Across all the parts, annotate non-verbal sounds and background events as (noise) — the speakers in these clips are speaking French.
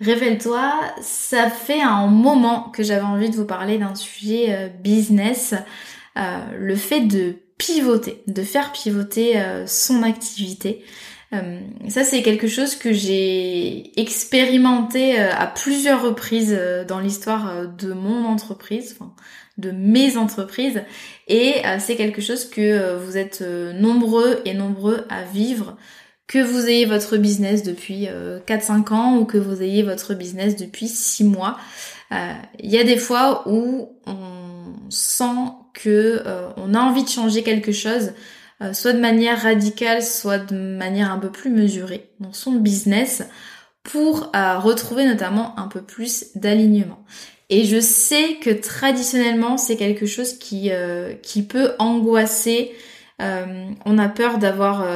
Révèle-toi, ça fait un moment que j'avais envie de vous parler d'un sujet euh, business, euh, le fait de pivoter, de faire pivoter euh, son activité. ça c'est quelque chose que j'ai expérimenté à plusieurs reprises dans l'histoire de mon entreprise, de mes entreprises, et c'est quelque chose que vous êtes nombreux et nombreux à vivre que vous ayez votre business depuis 4-5 euh, ans ou que vous ayez votre business depuis 6 mois. Euh, il y a des fois où on sent que euh, on a envie de changer quelque chose, soit de manière radicale, soit de manière un peu plus mesurée dans son business pour retrouver notamment un peu plus d'alignement. Et je sais que traditionnellement c'est quelque chose qui, qui peut angoisser. on a peur d'avoir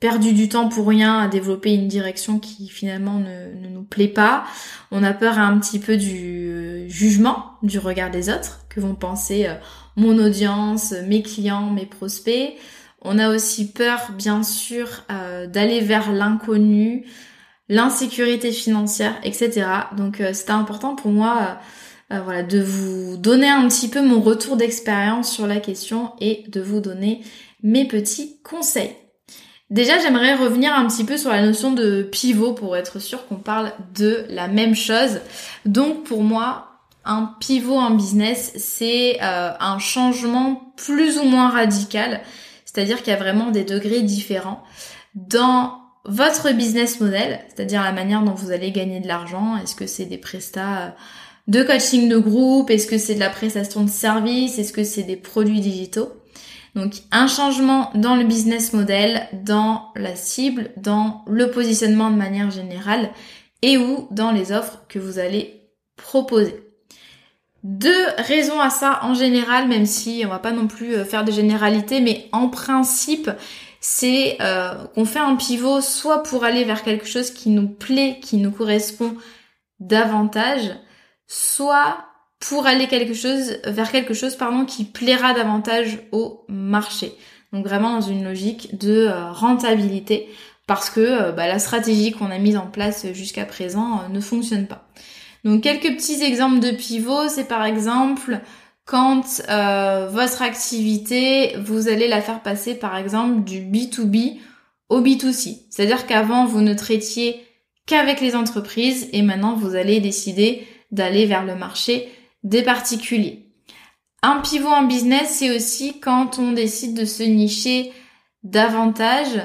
perdu du temps pour rien à développer une direction qui finalement ne, nous plaît pas. On a peur un petit peu du euh, jugement, du regard des autres, que vont penser euh, mon audience, mes clients, mes prospects. On a aussi peur, bien sûr, euh, d'aller vers l'inconnu, l'insécurité financière, etc. Donc c'était important pour moi voilà, de vous donner un petit peu mon retour d'expérience sur la question et de vous donner mes petits conseils. Déjà, j'aimerais revenir un petit peu sur la notion de pivot pour être sûr qu'on parle de la même chose. Donc, pour moi, un pivot en business, c'est euh, un changement plus ou moins radical. C'est-à-dire qu'il y a vraiment des degrés différents dans votre business model, c'est-à-dire la manière dont vous allez gagner de l'argent. Est-ce que c'est des prestats euh, de coaching de groupe? Est-ce que c'est de la prestation de service Est-ce que c'est des produits digitaux? Donc un changement dans le business model, dans la cible, dans le positionnement de manière générale et ou dans les offres que vous allez proposer. Deux raisons à ça en général, même si on va pas non plus euh, faire de généralité, mais en principe, c'est euh, qu'on fait un pivot soit pour aller vers quelque chose qui nous plaît, qui nous correspond davantage, soit pour aller quelque chose, vers quelque chose pardon, qui plaira davantage au marché. Donc vraiment dans une logique de euh, rentabilité parce que euh, bah, la stratégie qu'on a mise en place jusqu'à présent euh, ne fonctionne pas. Donc quelques petits exemples de pivot, c'est par exemple quand votre activité, vous allez la faire passer par exemple du B2B au B2C. C'est-à-dire qu'avant, vous ne traitiez qu'avec les entreprises et maintenant, vous allez décider d'aller vers le marché des particuliers. Un pivot en business, c'est aussi quand on décide de se nicher davantage.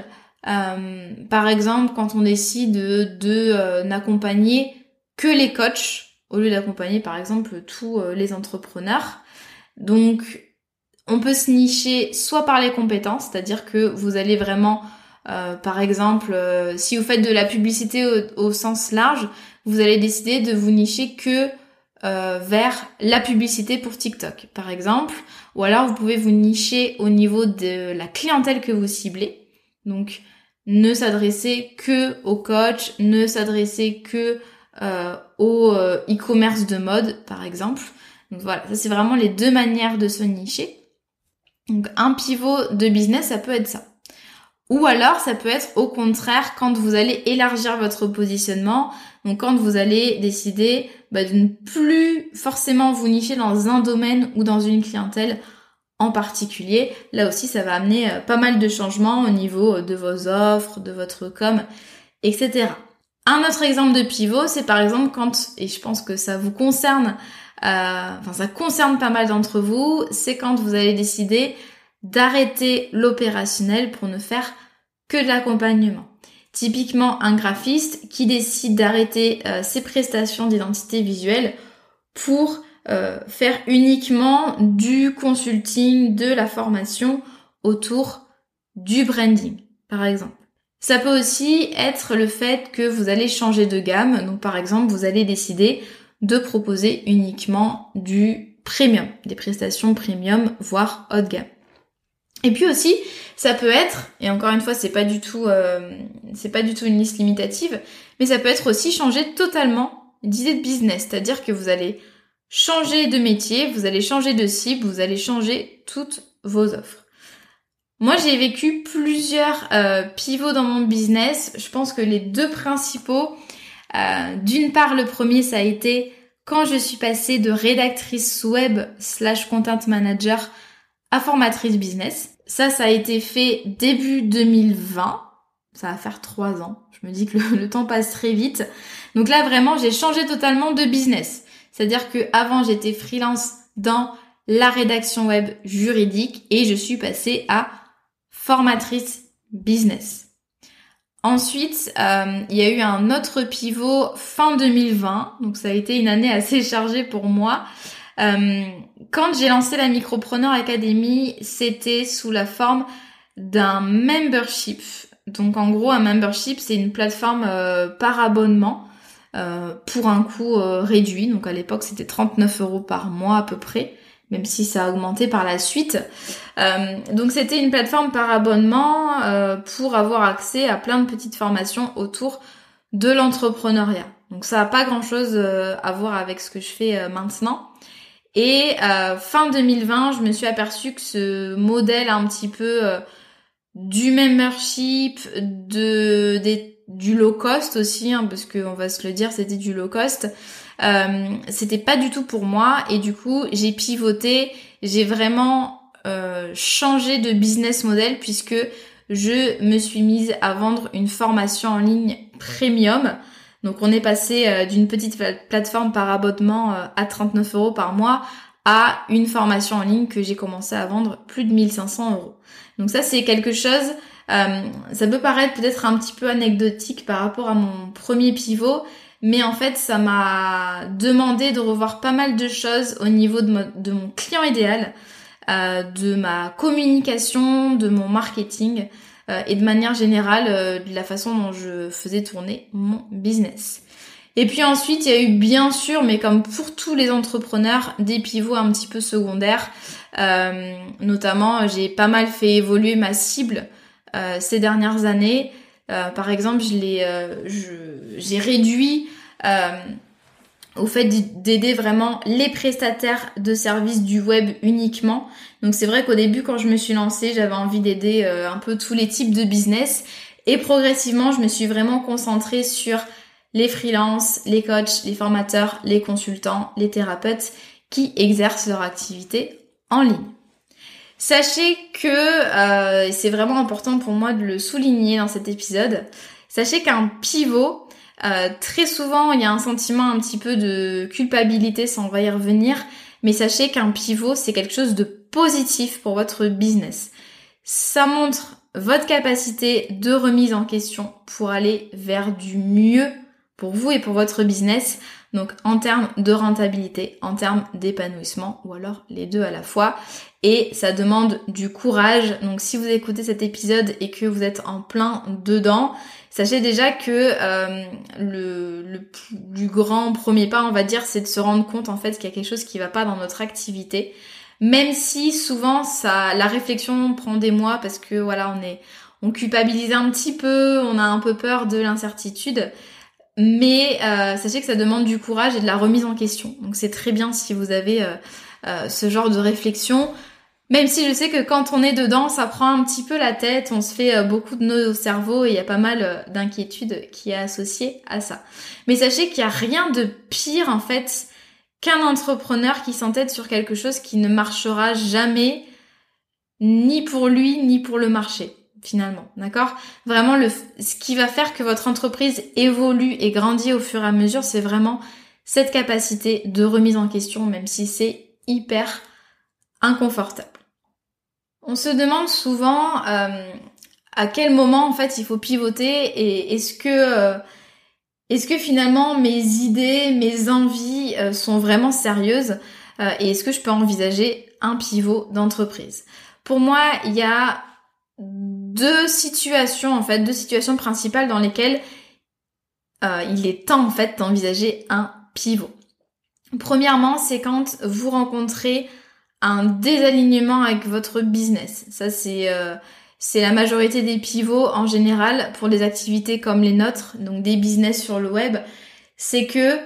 Euh, par exemple, quand on décide de, euh, n'accompagner que les coachs au lieu d'accompagner par exemple tous euh, les entrepreneurs. Donc, on peut se nicher soit par les compétences, c'est-à-dire que vous allez vraiment, par exemple, si vous faites de la publicité au, sens large, vous allez décider de vous nicher que euh, vers la publicité pour TikTok, par exemple. Ou alors, vous pouvez vous nicher au niveau de la clientèle que vous ciblez. Donc, ne s'adresser que aux coachs, ne s'adresser que euh, au euh, e-commerce de mode, par exemple. Donc voilà, ça c'est vraiment les deux manières de se nicher. Donc un pivot de business, ça peut être ça. Ou alors ça peut être au contraire quand vous allez élargir votre positionnement, donc quand vous allez décider bah, de ne plus forcément vous nicher dans un domaine ou dans une clientèle en particulier. Là aussi ça va amener euh, pas mal de changements au niveau de vos offres, de votre com, etc. Un autre exemple de pivot, c'est par exemple quand, et je pense que ça vous concerne, euh, enfin ça concerne pas mal d'entre vous, c'est quand vous allez décider d'arrêter l'opérationnel pour ne faire que de l'accompagnement. Typiquement un graphiste qui décide d'arrêter euh, ses prestations d'identité visuelle pour euh, faire uniquement du consulting, de la formation autour du branding, par exemple. Ça peut aussi être le fait que vous allez changer de gamme. Donc par exemple, vous allez décider de proposer uniquement du premium, des prestations premium, voire haut de gamme. Et puis aussi, ça peut être, et encore une fois, c'est pas du tout, euh, c'est pas du tout une liste limitative, mais ça peut être aussi changer totalement d'idée de business, c'est-à-dire que vous allez changer de métier, vous allez changer de cible, vous allez changer toutes vos offres. Moi, j'ai vécu plusieurs euh, pivots dans mon business. Je pense que les deux principaux, euh, d'une part, le premier, ça a été quand je suis passée de rédactrice web slash content manager à formatrice business. Ça, ça a été fait début 2020. Ça va faire trois ans. Je me dis que (laughs) le, temps passe très vite. Donc là, vraiment, j'ai changé totalement de business. C'est-à-dire que avant, j'étais freelance dans la rédaction web juridique et je suis passée à formatrice business. Ensuite, euh, il y a eu un autre pivot fin 2020, donc ça a été une année assez chargée pour moi. Euh, quand j'ai lancé la Micropreneur Academy, c'était sous la forme d'un membership. Donc en gros, un membership, c'est une plateforme euh, par abonnement euh, pour un coût réduit. Donc à l'époque, c'était 39 euros par mois à peu près, même si ça a augmenté par la suite. donc c'était une plateforme par abonnement pour avoir accès à plein de petites formations autour de l'entrepreneuriat. Donc ça n'a pas grand-chose à voir avec ce que je fais maintenant. Et euh, fin 2020, je me suis aperçue que ce modèle un petit peu euh, du membership, de, du low cost aussi, hein, parce qu'on va se le dire, c'était du low cost. Euh, c'était pas du tout pour moi et du coup j'ai pivoté, j'ai vraiment euh, changé de business model puisque je me suis mise à vendre une formation en ligne premium donc on est passé euh, d'une petite plateforme par abonnement euh, à 39 euros par mois à une formation en ligne que j'ai commencé à vendre plus de 1500 euros. Donc ça c'est quelque chose, euh, ça peut paraître peut-être un petit peu anecdotique par rapport à mon premier pivot, mais en fait ça m'a demandé de revoir pas mal de choses au niveau de, mon client idéal, de ma communication, de mon marketing. Euh, et de manière générale euh, de la façon dont je faisais tourner mon business. Et puis ensuite, il y a eu bien sûr, mais comme pour tous les entrepreneurs, des pivots un petit peu secondaires. Euh, notamment, j'ai pas mal fait évoluer ma cible ces dernières années. par exemple, je l'ai, j'ai réduit au fait d'aider vraiment les prestataires de services du web uniquement. Donc c'est vrai qu'au début quand je me suis lancée, j'avais envie d'aider euh, un peu tous les types de business et progressivement je me suis vraiment concentrée sur les freelances, les coachs, les formateurs, les consultants, les thérapeutes qui exercent leur activité en ligne. Sachez que, euh, c'est vraiment important pour moi de le souligner dans cet épisode, sachez qu'un pivot, euh, très souvent, il y a un sentiment un petit peu de culpabilité, ça on va y revenir, mais sachez qu'un pivot, c'est quelque chose de positif pour votre business. Ça montre votre capacité de remise en question pour aller vers du mieux pour vous et pour votre business. Donc en termes de rentabilité, en termes d'épanouissement, ou alors les deux à la fois. Et ça demande du courage. Donc si vous écoutez cet épisode et que vous êtes en plein dedans, Sachez déjà que euh, le, le, plus grand premier pas, on va dire, c'est de se rendre compte en fait qu'il y a quelque chose qui va pas dans notre activité. Même si souvent ça, la réflexion prend des mois parce que voilà, on est, on culpabilise un petit peu, on a un peu peur de l'incertitude. mais sachez que ça demande du courage et de la remise en question. Donc c'est très bien si vous avez ce genre de réflexion. Même si je sais que quand on est dedans, ça prend un petit peu la tête, on se fait euh, beaucoup de nœuds au cerveau et il y a pas mal euh, d'inquiétudes qui est associées à ça. Mais sachez qu'il n'y a rien de pire en fait qu'un entrepreneur qui s'entête sur quelque chose qui ne marchera jamais ni pour lui ni pour le marché finalement, d'accord? Vraiment le ce qui va faire que votre entreprise évolue et grandit au fur et à mesure, c'est vraiment cette capacité de remise en question même si c'est hyper inconfortable. On se demande souvent euh, à quel moment en fait il faut pivoter et est-ce que euh, est-ce que finalement mes idées, mes envies euh, sont vraiment sérieuses et est-ce que je peux envisager un pivot d'entreprise? Pour moi, il y a deux situations en fait, deux situations principales dans lesquelles il est temps en fait d'envisager un pivot. Premièrement, c'est quand vous rencontrez un désalignement avec votre business. Ça, c'est euh, c'est la majorité des pivots en général pour des activités comme les nôtres, donc des business sur le web. C'est que,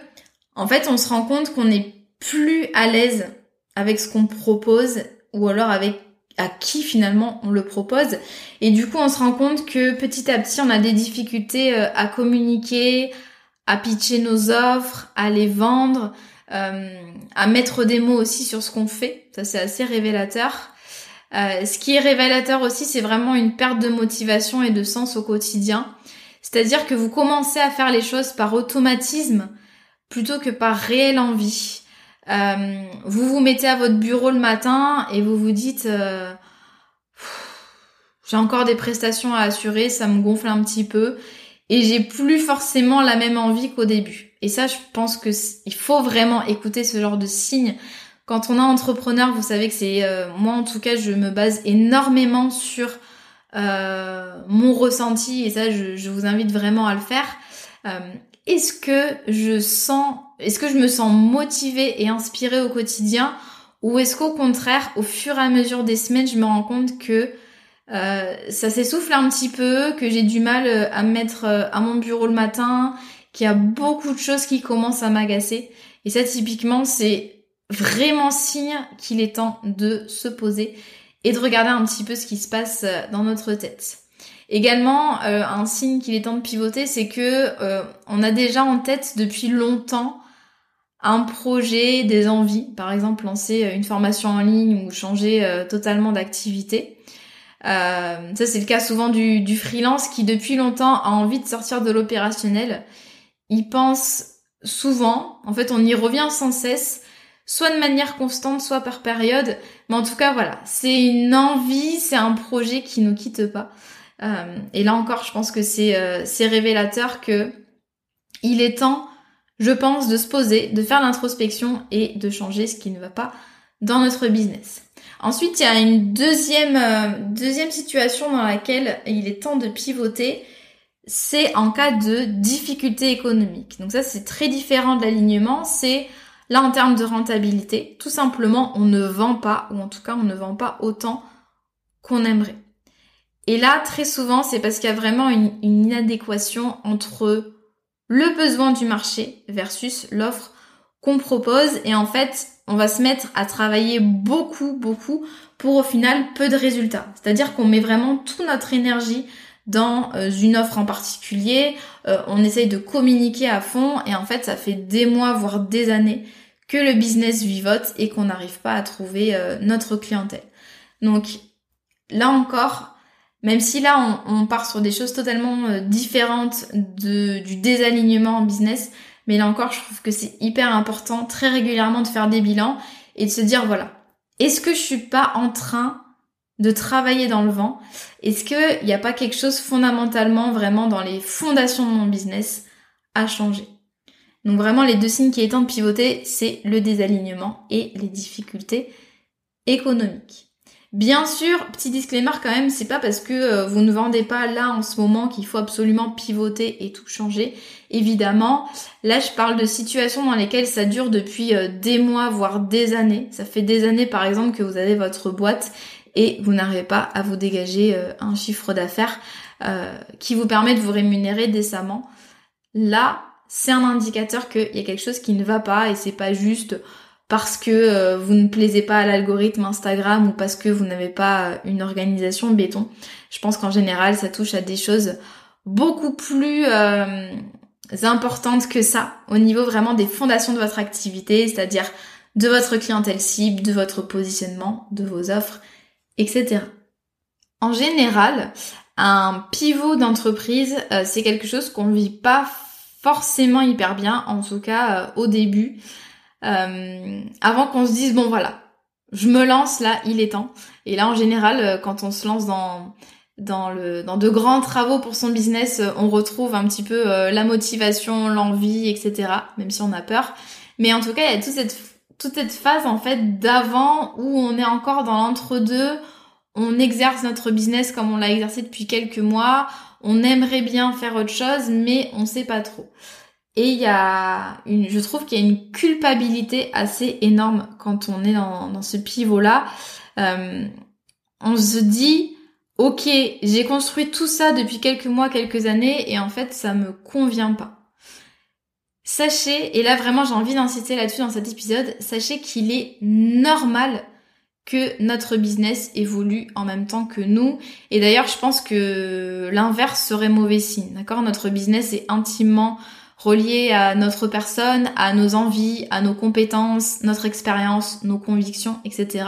en fait, on se rend compte qu'on n'est plus à l'aise avec ce qu'on propose ou alors avec à qui finalement on le propose. Et du coup, on se rend compte que petit à petit, on a des difficultés euh, à communiquer, à pitcher nos offres, à les vendre, à mettre des mots aussi sur ce qu'on fait. Ça, c'est assez révélateur. Euh, ce qui est révélateur aussi, c'est vraiment une perte de motivation et de sens au quotidien. C'est-à-dire que vous commencez à faire les choses par automatisme plutôt que par réelle envie. Euh, vous vous mettez à votre bureau le matin et vous vous dites euh, j'ai encore des prestations à assurer, ça me gonfle un petit peu et j'ai plus forcément la même envie qu'au début. Et ça, je pense que il faut vraiment écouter ce genre de signes. Quand on est entrepreneur, vous savez que c'est euh, moi en tout cas, je me base énormément sur euh, mon ressenti et ça, je, vous invite vraiment à le faire. Euh, est-ce que je sens, est-ce que je me sens motivée et inspirée au quotidien, ou est-ce qu'au contraire, au fur et à mesure des semaines, je me rends compte que euh, ça s'essouffle un petit peu, que j'ai du mal euh, à me mettre euh, à mon bureau le matin, qu'il y a beaucoup de choses qui commencent à m'agacer. Et ça, typiquement, c'est vraiment signe qu'il est temps de se poser et de regarder un petit peu ce qui se passe dans notre tête. Également, un signe qu'il est temps de pivoter, c'est que on a déjà en tête depuis longtemps un projet, des envies, par exemple lancer une formation en ligne ou changer totalement d'activité. Euh, ça, c'est le cas souvent du freelance qui, depuis longtemps, a envie de sortir de l'opérationnel. Il pense souvent, en fait, on y revient sans cesse, soit de manière constante, soit par période. Mais en tout cas, voilà, c'est une envie, c'est un projet qui nous quitte pas. Euh, et là encore, je pense que c'est euh, révélateur que il est temps, je pense, de se poser, de faire l'introspection et de changer ce qui ne va pas dans notre business. Ensuite, il y a une deuxième, euh, deuxième situation dans laquelle il est temps de pivoter, c'est en cas de difficulté économique. Donc ça, c'est très différent de l'alignement, c'est là en termes de rentabilité, tout simplement, on ne vend pas, ou en tout cas, on ne vend pas autant qu'on aimerait. Et là, très souvent, c'est parce qu'il y a vraiment une, inadéquation entre le besoin du marché versus l'offre qu'on propose. Et en fait, on va se mettre à travailler beaucoup, beaucoup pour au final peu de résultats. C'est-à-dire qu'on met vraiment toute notre énergie dans euh, une offre en particulier, euh, on essaye de communiquer à fond et en fait ça fait des mois, voire des années que le business vivote et qu'on n'arrive pas à trouver euh, notre clientèle. Donc là encore, même si là on, part sur des choses totalement différentes du désalignement en business, mais là encore, je trouve que c'est hyper important très régulièrement de faire des bilans et de se dire voilà, est-ce que je suis pas en train de travailler dans le vent Est-ce qu'il n'y a pas quelque chose fondamentalement vraiment dans les fondations de mon business à changer? Donc vraiment les deux signes qui temps de pivoter, c'est le désalignement et les difficultés économiques. Bien sûr, petit disclaimer quand même, c'est pas parce que euh, vous ne vendez pas là en ce moment qu'il faut absolument pivoter et tout changer. Évidemment, là je parle de situations dans lesquelles ça dure depuis euh, des mois, voire des années. Ça fait des années par exemple que vous avez votre boîte et vous n'arrivez pas à vous dégager euh, un chiffre d'affaires qui vous permet de vous rémunérer décemment. Là, c'est un indicateur qu'il y a quelque chose qui ne va pas et c'est pas juste parce que euh, vous ne plaisez pas à l'algorithme Instagram ou parce que vous n'avez pas une organisation béton. Je pense qu'en général, ça touche à des choses beaucoup plus euh, importantes que ça au niveau vraiment des fondations de votre activité, c'est-à-dire de votre clientèle cible, de votre positionnement, de vos offres, etc. En général, un pivot d'entreprise, euh, c'est quelque chose qu'on ne vit pas forcément hyper bien, en tout cas euh, au début, euh, avant qu'on se dise bon voilà, je me lance là, il est temps. Et là en général, quand on se lance dans dans de grands travaux pour son business, on retrouve un petit peu la motivation, l'envie, etc. Même si on a peur. Mais en tout cas, il y a toute cette toute cette phase en fait d'avant où on est encore dans l'entre-deux on exerce notre business comme on l'a exercé depuis quelques mois, on aimerait bien faire autre chose, mais on sait pas trop. Et il y a une, je trouve qu'il y a une culpabilité assez énorme quand on est dans, ce pivot-là. Euh, on se dit, ok, j'ai construit tout ça depuis quelques mois, quelques années, et en fait, ça me convient pas. Sachez, et là vraiment j'ai envie d'insister là-dessus dans cet épisode, sachez qu'il est normal que notre business évolue en même temps que nous. Et d'ailleurs, je pense que l'inverse serait mauvais signe. D'accord? Notre business est intimement relié à notre personne, à nos envies, à nos compétences, notre expérience, nos convictions, etc.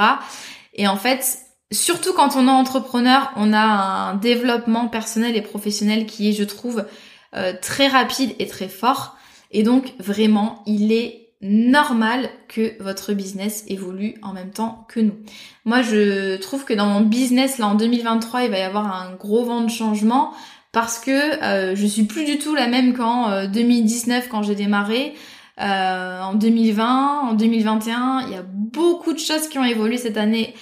Et en fait, surtout quand on est entrepreneur, on a un développement personnel et professionnel qui est, je trouve, euh, très rapide et très fort. Et donc, vraiment, il est normal que votre business évolue en même temps que nous. Moi, je trouve que dans mon business, là, en 2023, il va y avoir un gros vent de changement parce que euh, je suis plus du tout la même qu'en 2019 euh, quand j'ai démarré. Euh, en 2020, en 2021, il y a beaucoup de choses qui ont évolué cette année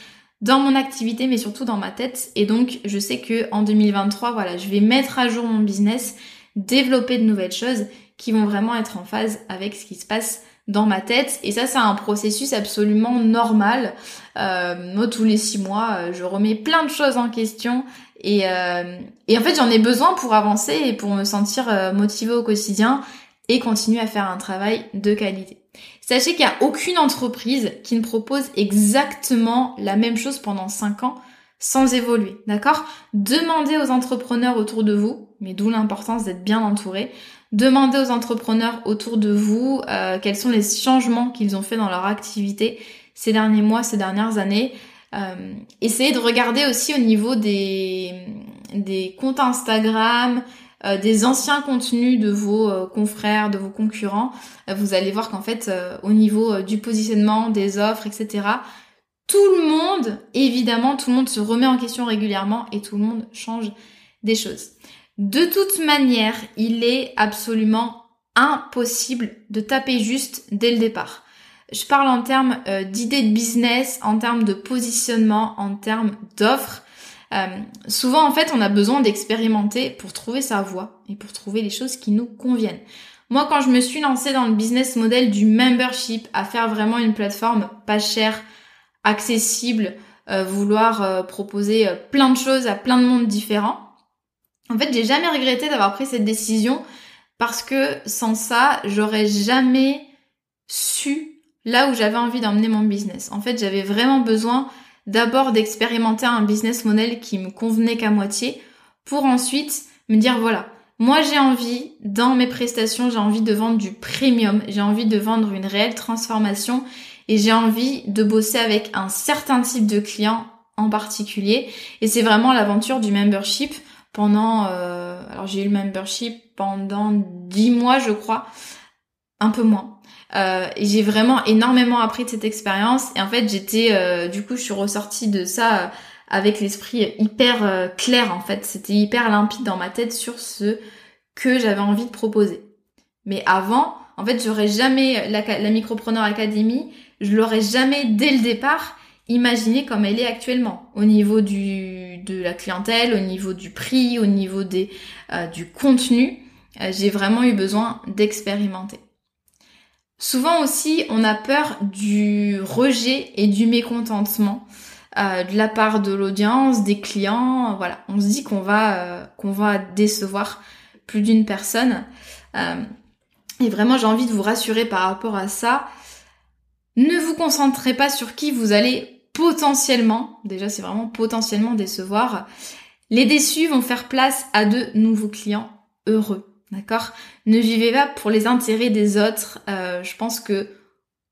dans mon activité, mais surtout dans ma tête. Et donc, je sais que en 2023, voilà, je vais mettre à jour mon business, développer de nouvelles choses qui vont vraiment être en phase avec ce qui se passe dans ma tête et ça c'est un processus absolument normal. Euh, moi tous les six mois euh, je remets plein de choses en question et, euh, et en fait j'en ai besoin pour avancer et pour me sentir euh, motivée au quotidien et continuer à faire un travail de qualité. Sachez qu'il n'y a aucune entreprise qui ne propose exactement la même chose pendant 5 ans sans évoluer, d'accord? Demandez aux entrepreneurs autour de vous, mais d'où l'importance d'être bien entouré, Demandez aux entrepreneurs autour de vous euh, quels sont les changements qu'ils ont fait dans leur activité ces derniers mois, ces dernières années. Euh, essayez de regarder aussi au niveau des, comptes Instagram, euh, des anciens contenus de vos confrères, de vos concurrents. vous allez voir qu'en fait, au niveau du positionnement, des offres, etc., tout le monde, évidemment, tout le monde se remet en question régulièrement et tout le monde change des choses. De toute manière, il est absolument impossible de taper juste dès le départ. Je parle en termes euh, d'idées de business, en termes de positionnement, en termes d'offres. Euh, souvent, en fait, on a besoin d'expérimenter pour trouver sa voie et pour trouver les choses qui nous conviennent. Moi, quand je me suis lancée dans le business model du membership, à faire vraiment une plateforme pas chère, accessible, euh, vouloir proposer plein de choses à plein de mondes différents, en fait, j'ai jamais regretté d'avoir pris cette décision parce que sans ça, j'aurais jamais su là où j'avais envie d'emmener mon business. En fait, j'avais vraiment besoin d'abord d'expérimenter un business model qui me convenait qu'à moitié pour ensuite me dire voilà, moi j'ai envie dans mes prestations, j'ai envie de vendre du premium, j'ai envie de vendre une réelle transformation et j'ai envie de bosser avec un certain type de client en particulier et c'est vraiment l'aventure du membership pendant, euh, alors j'ai eu le membership pendant 10 mois je crois, un peu moins. Euh, et j'ai vraiment énormément appris de cette expérience et en fait j'étais, euh, du coup je suis ressortie de ça avec l'esprit hyper clair en fait, c'était hyper limpide dans ma tête sur ce que j'avais envie de proposer. Mais avant, en fait j'aurais jamais, la, la Micropreneur Academy, je l'aurais jamais dès le départ imaginé comme elle est actuellement au niveau du de la clientèle, au niveau du prix, au niveau des, euh, du contenu. Euh, j'ai vraiment eu besoin d'expérimenter. Souvent aussi, on a peur du rejet et du mécontentement euh, de la part de l'audience, des clients. Voilà, on se dit qu'on va qu'on va décevoir plus d'une personne. Et vraiment, j'ai envie de vous rassurer par rapport à ça. Ne vous concentrez pas sur qui vous allez potentiellement, déjà c'est vraiment potentiellement décevoir. Les déçus vont faire place à de nouveaux clients heureux. D'accord? Ne vivez pas pour les intérêts des autres. Euh, je pense que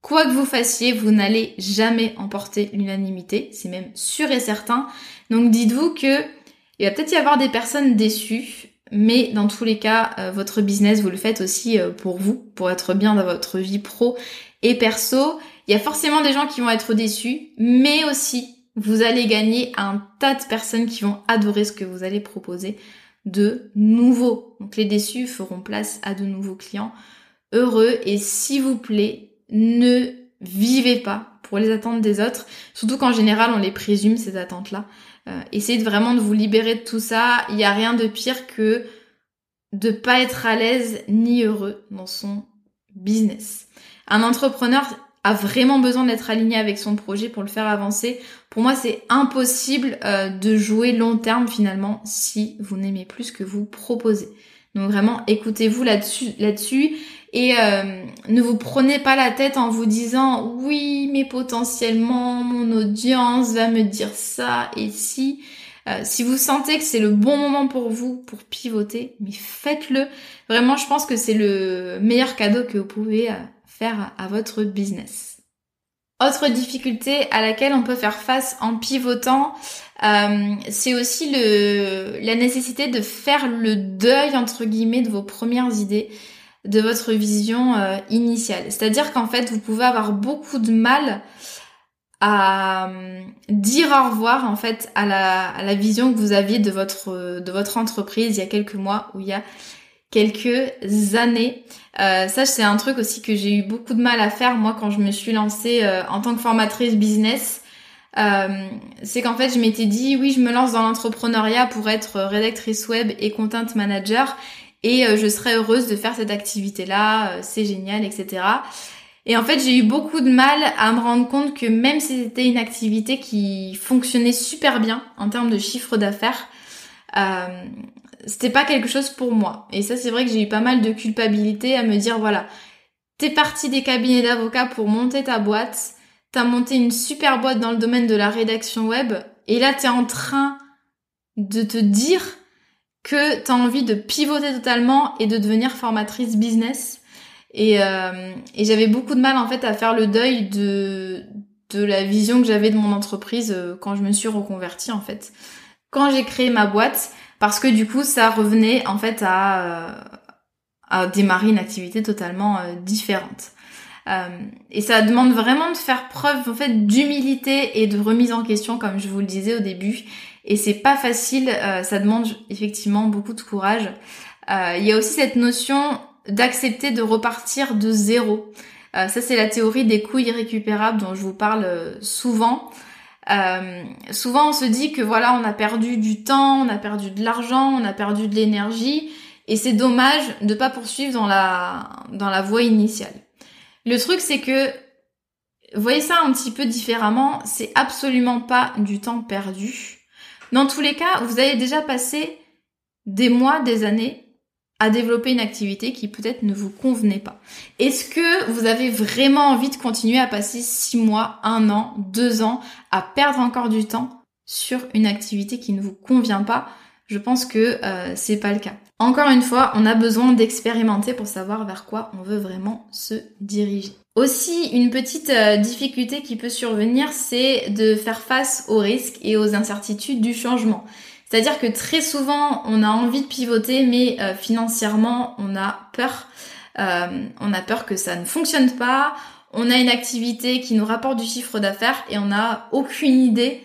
quoi que vous fassiez, vous n'allez jamais emporter l'unanimité. C'est même sûr et certain. Donc dites-vous que il va peut-être y avoir des personnes déçues, mais dans tous les cas, euh, votre business, vous le faites aussi euh, pour vous, pour être bien dans votre vie pro et perso. Il y a forcément des gens qui vont être déçus, mais aussi vous allez gagner un tas de personnes qui vont adorer ce que vous allez proposer de nouveau. Donc les déçus feront place à de nouveaux clients heureux et s'il vous plaît, ne vivez pas pour les attentes des autres, surtout qu'en général on les présume ces attentes-là. Euh, essayez vraiment de vous libérer de tout ça. Il n'y a rien de pire que de pas être à l'aise ni heureux dans son business. Un entrepreneur a vraiment besoin d'être aligné avec son projet pour le faire avancer. Pour moi, c'est impossible euh, de jouer long terme finalement si vous n'aimez plus ce que vous proposez. Donc vraiment, écoutez-vous là-dessus, là-dessus et euh, ne vous prenez pas la tête en vous disant oui, mais potentiellement mon audience va me dire ça et si. Euh, si vous sentez que c'est le bon moment pour vous pour pivoter, mais faites-le. Vraiment, je pense que c'est le meilleur cadeau que vous pouvez à votre business. Autre difficulté à laquelle on peut faire face en pivotant, euh, c'est aussi le, la nécessité de faire le deuil entre guillemets de vos premières idées, de votre vision euh, initiale. C'est-à-dire qu'en fait, vous pouvez avoir beaucoup de mal à euh, dire au revoir en fait à la, à la vision que vous aviez de votre de votre entreprise il y a quelques mois ou il y a quelques années. Euh, ça, c'est un truc aussi que j'ai eu beaucoup de mal à faire moi quand je me suis lancée euh, en tant que formatrice business. Euh, c'est qu'en fait, je m'étais dit oui, je me lance dans l'entrepreneuriat pour être rédactrice web et content manager et je serais heureuse de faire cette activité-là, c'est génial, etc. Et en fait, j'ai eu beaucoup de mal à me rendre compte que même si c'était une activité qui fonctionnait super bien en termes de chiffre d'affaires, euh, c'était pas quelque chose pour moi. Et ça, c'est vrai que j'ai eu pas mal de culpabilité à me dire, voilà, t'es parti des cabinets d'avocats pour monter ta boîte, t'as monté une super boîte dans le domaine de la rédaction web, et là, t'es en train de te dire que t'as envie de pivoter totalement et de devenir formatrice business. Et, euh, et j'avais beaucoup de mal en fait à faire le deuil de, de la vision que j'avais de mon entreprise euh, quand je me suis reconvertie en fait. Quand j'ai créé ma boîte, parce que du coup ça revenait en fait à, euh, à démarrer une activité totalement euh, différente. Euh, et ça demande vraiment de faire preuve en fait d'humilité et de remise en question comme je vous le disais au début. Et c'est pas facile, ça demande effectivement beaucoup de courage. Il y a aussi cette notion d'accepter de repartir de zéro. ça c'est la théorie des coûts irrécupérables dont je vous parle souvent. Euh, souvent on se dit que voilà, on a perdu du temps, on a perdu de l'argent, on a perdu de l'énergie, et c'est dommage de pas poursuivre dans la dans la voie initiale. Le truc c'est que voyez ça un petit peu différemment, c'est absolument pas du temps perdu. Dans tous les cas, vous avez déjà passé des mois, des années à développer une activité qui peut-être ne vous convenait pas. Est-ce que vous avez vraiment envie de continuer à passer six mois, un an, deux ans à perdre encore du temps sur une activité qui ne vous convient pas? Je pense que euh, c'est pas le cas. Encore une fois, on a besoin d'expérimenter pour savoir vers quoi on veut vraiment se diriger. Aussi, une petite euh, difficulté qui peut survenir, c'est de faire face aux risques et aux incertitudes du changement. C'est-à-dire que très souvent, on a envie de pivoter, mais euh, financièrement, on a peur. Euh, on a peur que ça ne fonctionne pas. On a une activité qui nous rapporte du chiffre d'affaires et on n'a aucune idée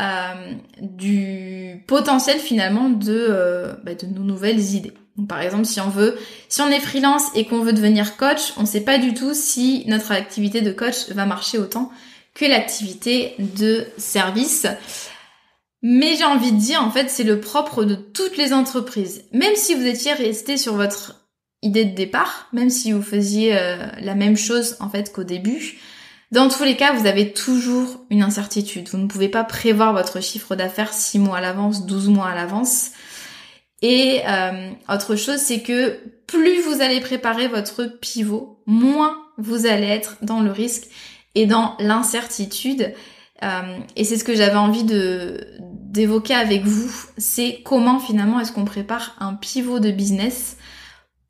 euh, du potentiel finalement de, bah, de nos nouvelles idées. par exemple, si on veut, si on est freelance et qu'on veut devenir coach, on ne sait pas du tout si notre activité de coach va marcher autant que l'activité de service. Mais j'ai envie de dire, en fait, c'est le propre de toutes les entreprises. Même si vous étiez resté sur votre idée de départ, même si vous faisiez euh, la même chose, en fait, qu'au début, dans tous les cas, vous avez toujours une incertitude. Vous ne pouvez pas prévoir votre chiffre d'affaires 6 mois à l'avance, 12 mois à l'avance. Et euh, autre chose, c'est que plus vous allez préparer votre pivot, moins vous allez être dans le risque et dans l'incertitude. Euh, et c'est ce que j'avais envie de d'évoquer avec vous, c'est comment finalement est-ce qu'on prépare un pivot de business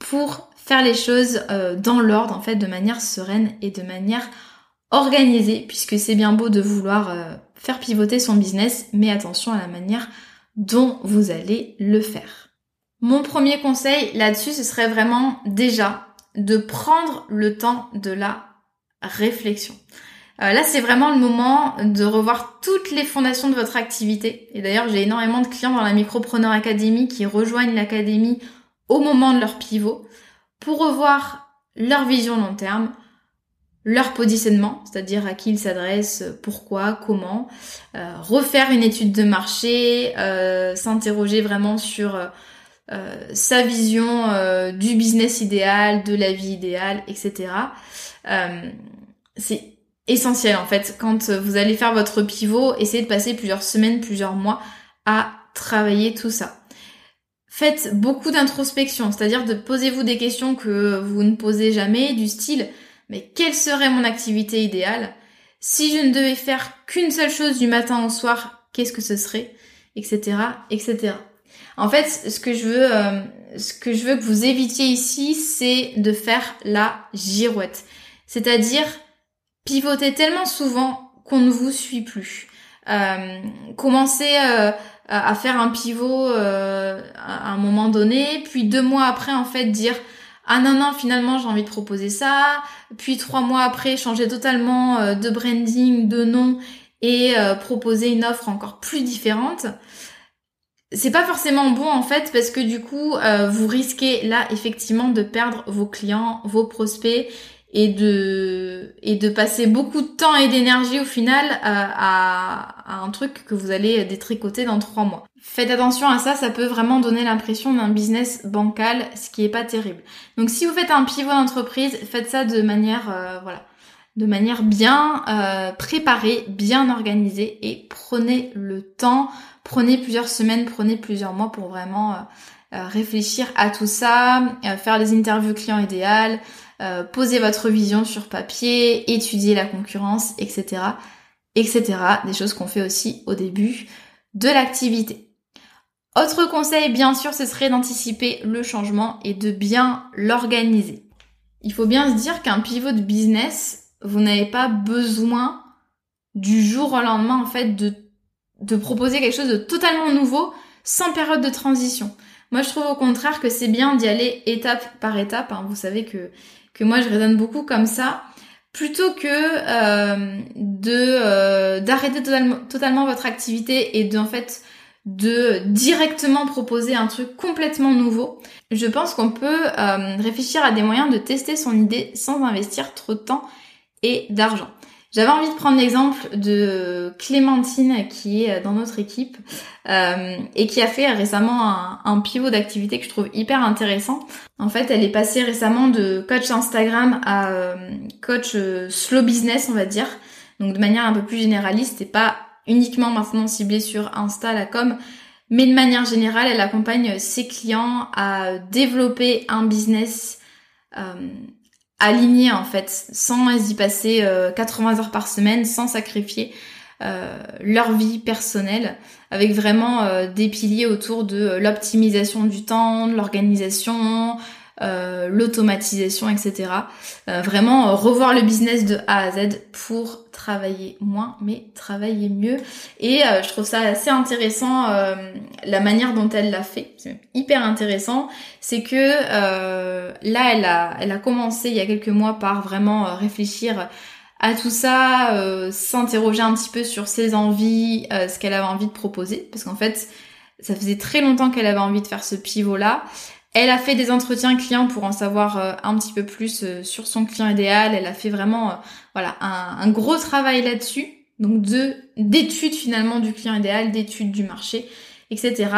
pour faire les choses euh, dans l'ordre, en fait, de manière sereine et de manière organisée, puisque c'est bien beau de vouloir euh, faire pivoter son business, mais attention à la manière dont vous allez le faire. Mon premier conseil là-dessus, ce serait vraiment déjà de prendre le temps de la réflexion. Euh, là, c'est vraiment le moment de revoir toutes les fondations de votre activité. Et d'ailleurs, j'ai énormément de clients dans la Micropreneur Academy qui rejoignent l'académie au moment de leur pivot pour revoir leur vision long terme, leur positionnement, c'est-à-dire à qui ils s'adressent, pourquoi, comment, euh, refaire une étude de marché, euh, s'interroger vraiment sur sa vision du business idéal, de la vie idéale, etc. c'est essentiel en fait quand vous allez faire votre pivot, essayez de passer plusieurs semaines, plusieurs mois à travailler tout ça faites beaucoup d'introspection, c'est-à-dire de posez-vous des questions que vous ne posez jamais, du style mais quelle serait mon activité idéale? Si je ne devais faire qu'une seule chose du matin au soir, qu'est-ce que ce serait? Etc. etc. En fait, ce que je veux, euh, ce que je veux que vous évitiez ici, c'est de faire la girouette. C'est-à-dire pivoter tellement souvent qu'on ne vous suit plus. Euh, commencer euh, à faire un pivot euh, à un moment donné, puis deux mois après en fait dire ah non non finalement j'ai envie de proposer ça, puis trois mois après changer totalement euh, de branding, de nom et proposer une offre encore plus différente. C'est pas forcément bon en fait parce que du coup vous risquez là effectivement de perdre vos clients, vos prospects et de et de passer beaucoup de temps et d'énergie au final à, un truc que vous allez détricoter dans trois mois. Faites attention à ça, ça peut vraiment donner l'impression d'un business bancal, ce qui est pas terrible. Donc si vous faites un pivot d'entreprise, faites ça de manière euh, voilà, de manière bien euh, préparée, bien organisée et prenez le temps, prenez plusieurs semaines, prenez plusieurs mois pour vraiment euh, réfléchir à tout ça, faire des interviews clients idéales, euh, poser votre vision sur papier, étudier la concurrence, etc. etc. Des choses qu'on fait aussi au début de l'activité. Autre conseil, bien sûr, ce serait d'anticiper le changement et de bien l'organiser. Il faut bien se dire qu'un pivot de business, vous n'avez pas besoin du jour au lendemain, en fait, de, de proposer quelque chose de totalement nouveau sans période de transition. Moi, je trouve au contraire que c'est bien d'y aller étape par étape. Hein. Vous savez que que moi je raisonne beaucoup comme ça, plutôt que euh, de euh, d'arrêter totalement, votre activité et de en fait de directement proposer un truc complètement nouveau. Je pense qu'on peut euh, réfléchir à des moyens de tester son idée sans investir trop de temps et d'argent. J'avais envie de prendre l'exemple de Clémentine qui est dans notre équipe euh, et qui a fait récemment un, pivot d'activité que je trouve hyper intéressant. En fait, elle est passée récemment de coach Instagram à euh, coach euh, slow business, on va dire. Donc de manière un peu plus généraliste et pas uniquement maintenant ciblée sur Insta, la com, mais de manière générale, elle accompagne ses clients à développer un business aligné en fait, sans y passer 80 heures par semaine, sans sacrifier euh, leur vie personnelle avec vraiment euh, des piliers autour de euh, l'optimisation du temps, de l'organisation, l'automatisation, etc. vraiment revoir le business de A à Z pour travailler moins mais travailler mieux. Et je trouve ça assez intéressant la manière dont elle l'a fait. C'est hyper intéressant. C'est que là elle a, elle a commencé il y a quelques mois par vraiment réfléchir à tout ça, euh, s'interroger un petit peu sur ses envies, euh, ce qu'elle avait envie de proposer, parce qu'en fait, ça faisait très longtemps qu'elle avait envie de faire ce pivot-là. Elle a fait des entretiens clients pour en savoir euh, un petit peu plus sur son client idéal. Elle a fait vraiment, voilà, un, gros travail là-dessus. Donc de d'études finalement du client idéal, d'études du marché, etc.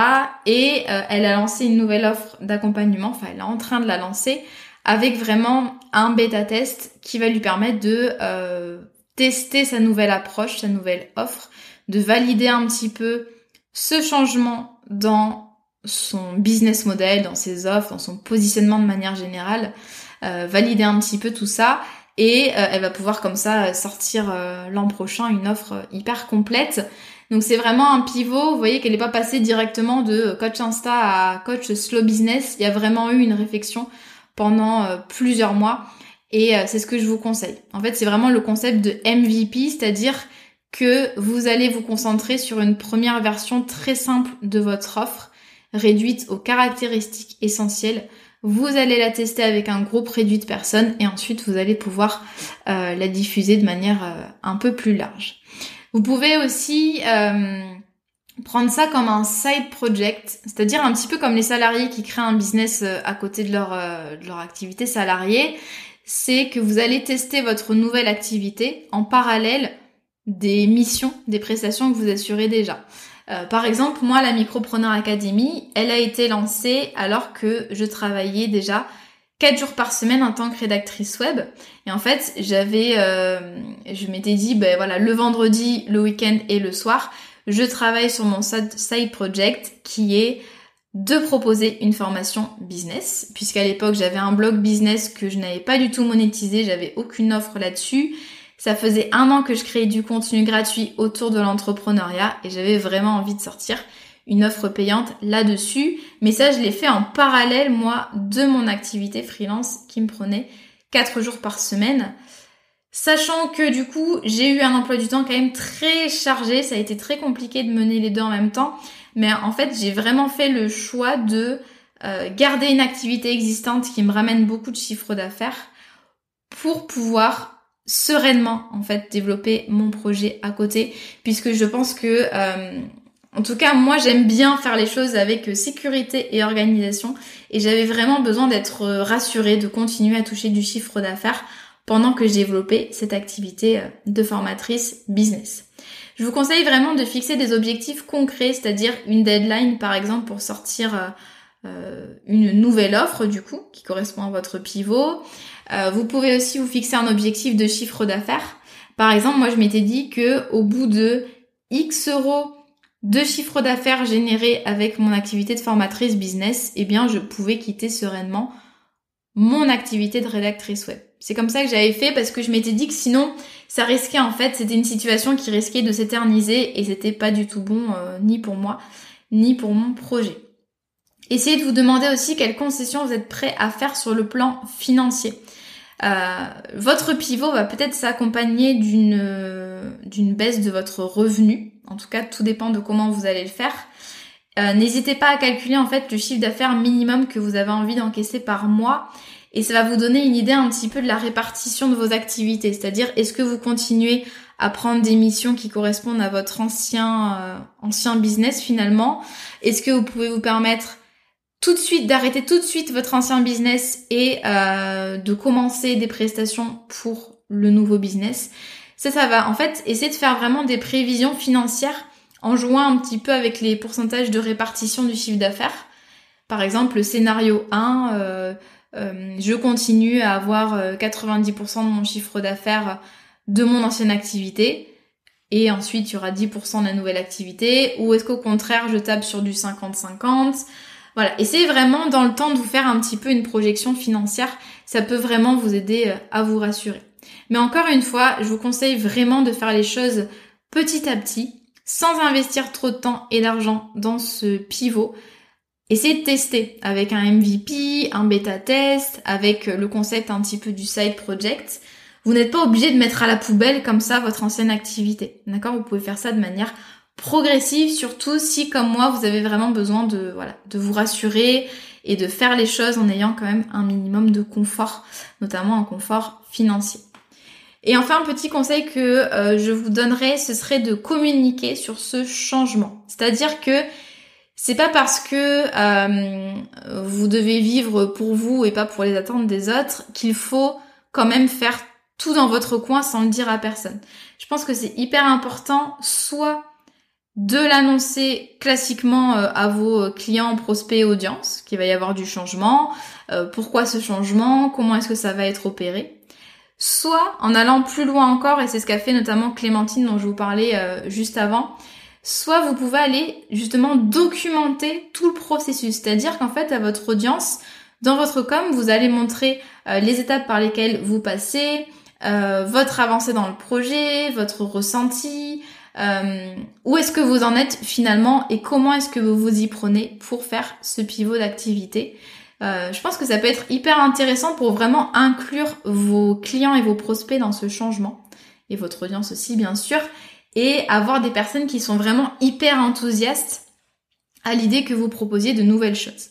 Et elle a lancé une nouvelle offre d'accompagnement. Enfin, elle est en train de la lancer avec vraiment un bêta test qui va lui permettre de euh, tester sa nouvelle approche, sa nouvelle offre, de valider un petit peu ce changement dans son business model, dans ses offres, dans son positionnement de manière générale, euh, valider un petit peu tout ça. Et euh, elle va pouvoir comme ça sortir l'an prochain une offre hyper complète. Donc c'est vraiment un pivot, vous voyez qu'elle n'est pas passée directement de coach Insta à coach slow business, il y a vraiment eu une réflexion pendant plusieurs mois. Et c'est ce que je vous conseille. En fait c'est vraiment le concept de MVP, c'est-à-dire que vous allez vous concentrer sur une première version très simple de votre offre, réduite aux caractéristiques essentielles. Vous allez la tester avec un groupe réduit de personnes et ensuite vous allez pouvoir euh, la diffuser de manière euh, un peu plus large. Vous pouvez aussi euh, prendre ça comme un side project, c'est-à-dire un petit peu comme les salariés qui créent un business à côté de leur, de leur activité salariée. C'est que vous allez tester votre nouvelle activité en parallèle des missions, des prestations que vous assurez déjà. Euh, par exemple, moi, la Micropreneur Academy, elle a été lancée alors que je travaillais déjà 4 jours par semaine en tant que rédactrice web. Et en fait, j'avais, euh, je m'étais dit, ben voilà, le vendredi, le week-end et le soir, je travaille sur mon side project qui est de proposer une formation business, puisqu'à l'époque j'avais un blog business que je n'avais pas du tout monétisé, j'avais aucune offre là-dessus. Ça faisait un an que je créais du contenu gratuit autour de l'entrepreneuriat et j'avais vraiment envie de sortir une offre payante là-dessus. Mais ça, je l'ai fait en parallèle, moi, de mon activité freelance qui me prenait 4 jours par semaine. Sachant que du coup, j'ai eu un emploi du temps quand même très chargé, ça a été très compliqué de mener les deux en même temps. Mais en fait, j'ai vraiment fait le choix de euh, garder une activité existante qui me ramène beaucoup de chiffres d'affaires pour pouvoir sereinement en fait développer mon projet à côté puisque je pense que euh, en tout cas moi j'aime bien faire les choses avec sécurité et organisation et j'avais vraiment besoin d'être rassurée de continuer à toucher du chiffre d'affaires pendant que je développais cette activité euh, de formatrice business. Je vous conseille vraiment de fixer des objectifs concrets, c'est-à-dire une deadline par exemple pour sortir euh, une nouvelle offre du coup qui correspond à votre pivot, euh, vous pouvez aussi vous fixer un objectif de chiffre d'affaires. Par exemple, moi je m'étais dit que au bout de X euros de chiffre d'affaires généré avec mon activité de formatrice business, eh bien je pouvais quitter sereinement mon activité de rédactrice web. C'est comme ça que j'avais fait parce que je m'étais dit que sinon ça risquait en fait, c'était une situation qui risquait de s'éterniser et c'était pas du tout bon euh, ni pour moi ni pour mon projet. Essayez de vous demander aussi quelles concessions vous êtes prêt à faire sur le plan financier. Euh, votre pivot va peut-être s'accompagner d'une d'une baisse de votre revenu. En tout cas, tout dépend de comment vous allez le faire. Euh, n'hésitez pas à calculer en fait le chiffre d'affaires minimum que vous avez envie d'encaisser par mois et ça va vous donner une idée un petit peu de la répartition de vos activités. C'est-à-dire, est-ce que vous continuez à prendre des missions qui correspondent à votre ancien euh, ancien business finalement? Est-ce que vous pouvez vous permettre tout de suite, d'arrêter tout de suite votre ancien business et euh, de commencer des prestations pour le nouveau business. Ça, ça va en fait essayer de faire vraiment des prévisions financières en jouant un petit peu avec les pourcentages de répartition du chiffre d'affaires. Par exemple, le scénario 1, euh, euh, je continue à avoir 90% de mon chiffre d'affaires de mon ancienne activité et ensuite il y aura 10% de la nouvelle activité ou est-ce qu'au contraire je tape sur du 50-50 voilà, essayez vraiment dans le temps de vous faire un petit peu une projection financière, ça peut vraiment vous aider euh, à vous rassurer. Mais encore une fois, je vous conseille vraiment de faire les choses petit à petit, sans investir trop de temps et d'argent dans ce pivot. Essayez de tester avec un MVP, un bêta test, avec le concept un petit peu du side project. Vous n'êtes pas obligé de mettre à la poubelle comme ça votre ancienne activité. D'accord? Vous pouvez faire ça de manière progressive, surtout si comme moi vous avez vraiment besoin de voilà de vous rassurer et de faire les choses en ayant quand même un minimum de confort, notamment un confort financier. Et enfin, un petit conseil que euh, je vous donnerais, ce serait de communiquer sur ce changement. C'est-à-dire que c'est pas parce que euh, vous devez vivre pour vous et pas pour les attentes des autres qu'il faut quand même faire tout dans votre coin sans le dire à personne. Je pense que c'est hyper important, soit de l'annoncer classiquement euh, à vos clients, prospects, audience, qu'il va y avoir du changement, euh, pourquoi ce changement, comment est-ce que ça va être opéré. Soit en allant plus loin encore, et c'est ce qu'a fait notamment Clémentine dont je vous parlais euh, juste avant, soit vous pouvez aller justement documenter tout le processus. C'est-à-dire qu'en fait, à votre audience, dans votre com, vous allez montrer euh, les étapes par lesquelles vous passez, euh, votre avancée dans le projet, votre ressenti, euh, où est-ce que vous en êtes finalement et comment est-ce que vous vous y prenez pour faire ce pivot d'activité. je pense que ça peut être hyper intéressant pour vraiment inclure vos clients et vos prospects dans ce changement et votre audience aussi bien sûr et avoir des personnes qui sont vraiment hyper enthousiastes à l'idée que vous proposiez de nouvelles choses.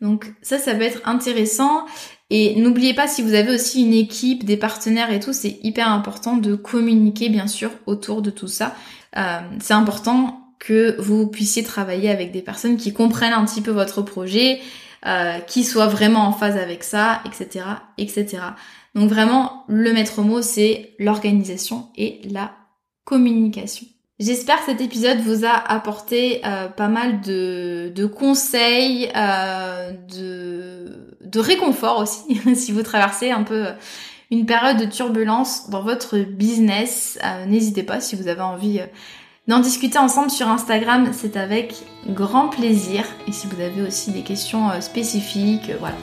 Donc ça, ça peut être intéressant. Et n'oubliez pas, si vous avez aussi une équipe, des partenaires et tout, c'est hyper important de communiquer bien sûr autour de tout ça. Euh, c'est important que vous puissiez travailler avec des personnes qui comprennent un petit peu votre projet, euh, qui soient vraiment en phase avec ça, etc., etc. Donc vraiment, le maître mot, c'est l'organisation et la communication. J'espère que cet épisode vous a apporté euh, pas mal de, de conseils, euh, de, de réconfort aussi, (laughs) si vous traversez un peu une période de turbulence dans votre business. Euh, n'hésitez pas si vous avez envie d'en discuter ensemble sur Instagram, c'est avec grand plaisir. Et si vous avez aussi des questions spécifiques, voilà.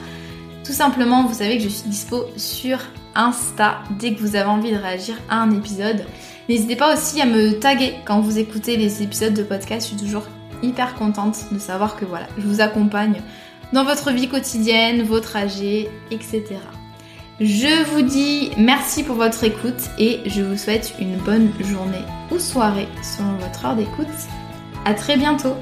Tout simplement, vous savez que je suis dispo sur Insta dès que vous avez envie de réagir à un épisode. N'hésitez pas aussi à me taguer quand vous écoutez les épisodes de podcast. Je suis toujours hyper contente de savoir que voilà, je vous accompagne dans votre vie quotidienne, vos trajets, etc. Je vous dis merci pour votre écoute et je vous souhaite une bonne journée ou soirée selon votre heure d'écoute. À très bientôt